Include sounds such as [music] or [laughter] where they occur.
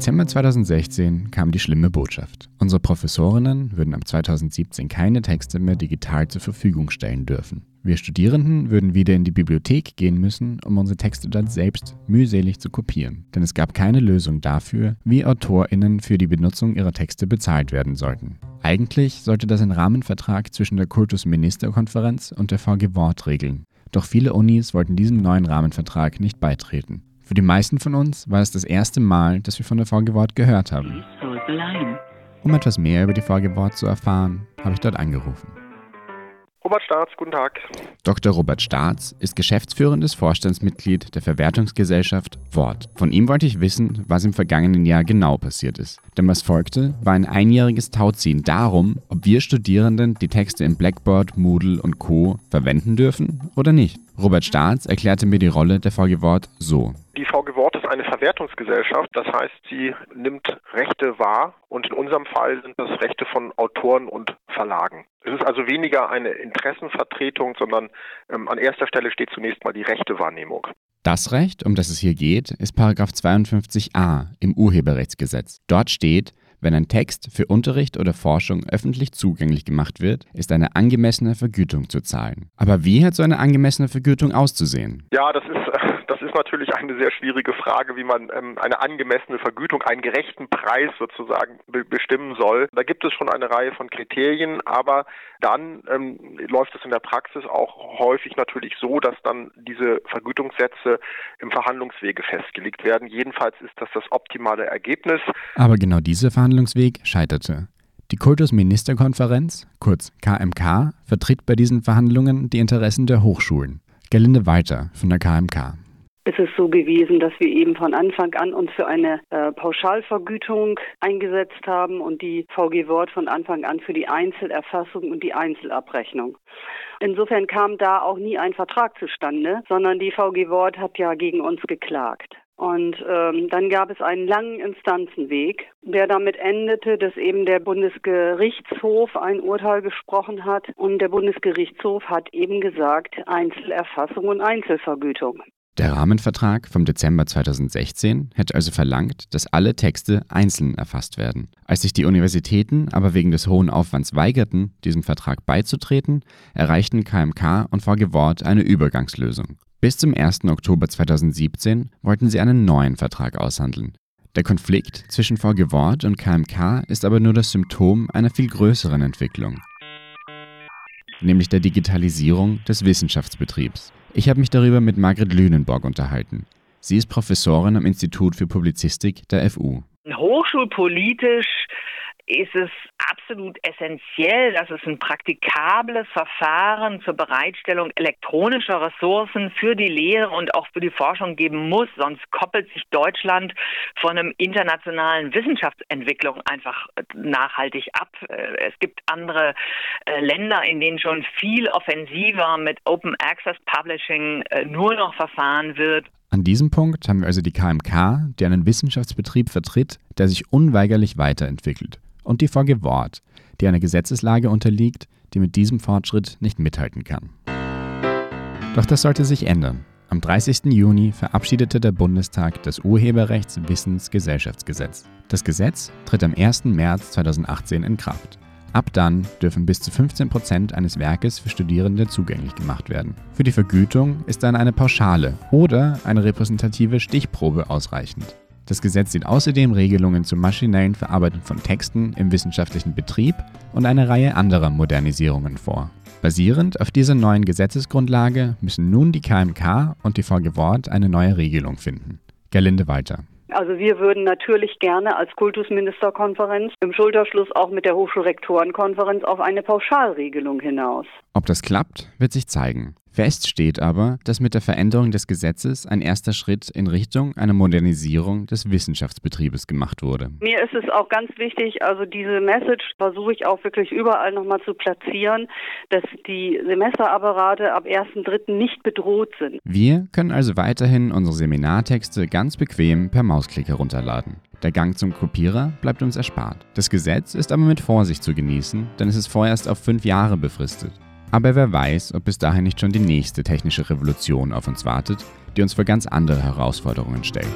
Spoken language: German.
Dezember 2016 kam die schlimme Botschaft. Unsere Professorinnen würden ab 2017 keine Texte mehr digital zur Verfügung stellen dürfen. Wir Studierenden würden wieder in die Bibliothek gehen müssen, um unsere Texte dann selbst mühselig zu kopieren. Denn es gab keine Lösung dafür, wie AutorInnen für die Benutzung ihrer Texte bezahlt werden sollten. Eigentlich sollte das ein Rahmenvertrag zwischen der Kultusministerkonferenz und der VG Wort regeln. Doch viele Unis wollten diesem neuen Rahmenvertrag nicht beitreten. Für die meisten von uns war es das erste Mal, dass wir von der VG Wort gehört haben. Um etwas mehr über die VG Wort zu erfahren, habe ich dort angerufen. Robert Staats, guten Tag. Dr. Robert Staats ist geschäftsführendes Vorstandsmitglied der Verwertungsgesellschaft Wort. Von ihm wollte ich wissen, was im vergangenen Jahr genau passiert ist. Denn was folgte, war ein einjähriges Tauziehen darum, ob wir Studierenden die Texte in Blackboard, Moodle und Co. verwenden dürfen oder nicht. Robert Staats erklärte mir die Rolle der VG Wort so. Die VG Wort ist eine Verwertungsgesellschaft, das heißt, sie nimmt Rechte wahr und in unserem Fall sind das Rechte von Autoren und Verlagen. Es ist also weniger eine Interessenvertretung, sondern ähm, an erster Stelle steht zunächst mal die Rechtewahrnehmung. Das Recht, um das es hier geht, ist Paragraph 52a im Urheberrechtsgesetz. Dort steht, wenn ein Text für Unterricht oder Forschung öffentlich zugänglich gemacht wird, ist eine angemessene Vergütung zu zahlen. Aber wie hat so eine angemessene Vergütung auszusehen? Ja, das ist [laughs] das ist natürlich eine sehr schwierige Frage, wie man ähm, eine angemessene Vergütung, einen gerechten Preis sozusagen be bestimmen soll. Da gibt es schon eine Reihe von Kriterien, aber dann ähm, läuft es in der Praxis auch häufig natürlich so, dass dann diese Vergütungssätze im Verhandlungswege festgelegt werden. Jedenfalls ist das das optimale Ergebnis. Aber genau dieser Verhandlungsweg scheiterte. Die Kultusministerkonferenz, kurz KMK, vertritt bei diesen Verhandlungen die Interessen der Hochschulen. Gerlinde Weiter von der KMK ist es so gewesen, dass wir eben von Anfang an uns für eine äh, Pauschalvergütung eingesetzt haben und die VG Wort von Anfang an für die Einzelerfassung und die Einzelabrechnung. Insofern kam da auch nie ein Vertrag zustande, sondern die VG Wort hat ja gegen uns geklagt. Und ähm, dann gab es einen langen Instanzenweg, der damit endete, dass eben der Bundesgerichtshof ein Urteil gesprochen hat. Und der Bundesgerichtshof hat eben gesagt, Einzelerfassung und Einzelvergütung. Der Rahmenvertrag vom Dezember 2016 hätte also verlangt, dass alle Texte einzeln erfasst werden. Als sich die Universitäten aber wegen des hohen Aufwands weigerten, diesem Vertrag beizutreten, erreichten KMK und VG Wort eine Übergangslösung. Bis zum 1. Oktober 2017 wollten sie einen neuen Vertrag aushandeln. Der Konflikt zwischen VG Wort und KMK ist aber nur das Symptom einer viel größeren Entwicklung, nämlich der Digitalisierung des Wissenschaftsbetriebs. Ich habe mich darüber mit Margret Lünenborg unterhalten. Sie ist Professorin am Institut für Publizistik der FU. Hochschulpolitisch ist es absolut essentiell, dass es ein praktikables Verfahren zur Bereitstellung elektronischer Ressourcen für die Lehre und auch für die Forschung geben muss. Sonst koppelt sich Deutschland von einem internationalen Wissenschaftsentwicklung einfach nachhaltig ab. Äh, es gibt andere äh, Länder, in denen schon viel offensiver mit Open Access Publishing äh, nur noch verfahren wird. An diesem Punkt haben wir also die KMK, die einen Wissenschaftsbetrieb vertritt, der sich unweigerlich weiterentwickelt und die VG Wort, die einer Gesetzeslage unterliegt, die mit diesem Fortschritt nicht mithalten kann. Doch das sollte sich ändern. Am 30. Juni verabschiedete der Bundestag das Urheberrechtswissensgesellschaftsgesetz. Das Gesetz tritt am 1. März 2018 in Kraft. Ab dann dürfen bis zu 15 Prozent eines Werkes für Studierende zugänglich gemacht werden. Für die Vergütung ist dann eine Pauschale oder eine repräsentative Stichprobe ausreichend. Das Gesetz sieht außerdem Regelungen zum maschinellen Verarbeiten von Texten im wissenschaftlichen Betrieb und eine Reihe anderer Modernisierungen vor. Basierend auf dieser neuen Gesetzesgrundlage müssen nun die KMK und die VG Wort eine neue Regelung finden. Gerlinde weiter. Also wir würden natürlich gerne als Kultusministerkonferenz im Schulterschluss auch mit der Hochschulrektorenkonferenz auf eine Pauschalregelung hinaus. Ob das klappt, wird sich zeigen. Fest steht aber, dass mit der Veränderung des Gesetzes ein erster Schritt in Richtung einer Modernisierung des Wissenschaftsbetriebes gemacht wurde. Mir ist es auch ganz wichtig, also diese Message versuche ich auch wirklich überall nochmal zu platzieren, dass die Semesterapparate ab 1.3. nicht bedroht sind. Wir können also weiterhin unsere Seminartexte ganz bequem per Mausklick herunterladen. Der Gang zum Kopierer bleibt uns erspart. Das Gesetz ist aber mit Vorsicht zu genießen, denn es ist vorerst auf fünf Jahre befristet. Aber wer weiß, ob bis dahin nicht schon die nächste technische Revolution auf uns wartet, die uns vor ganz andere Herausforderungen stellt.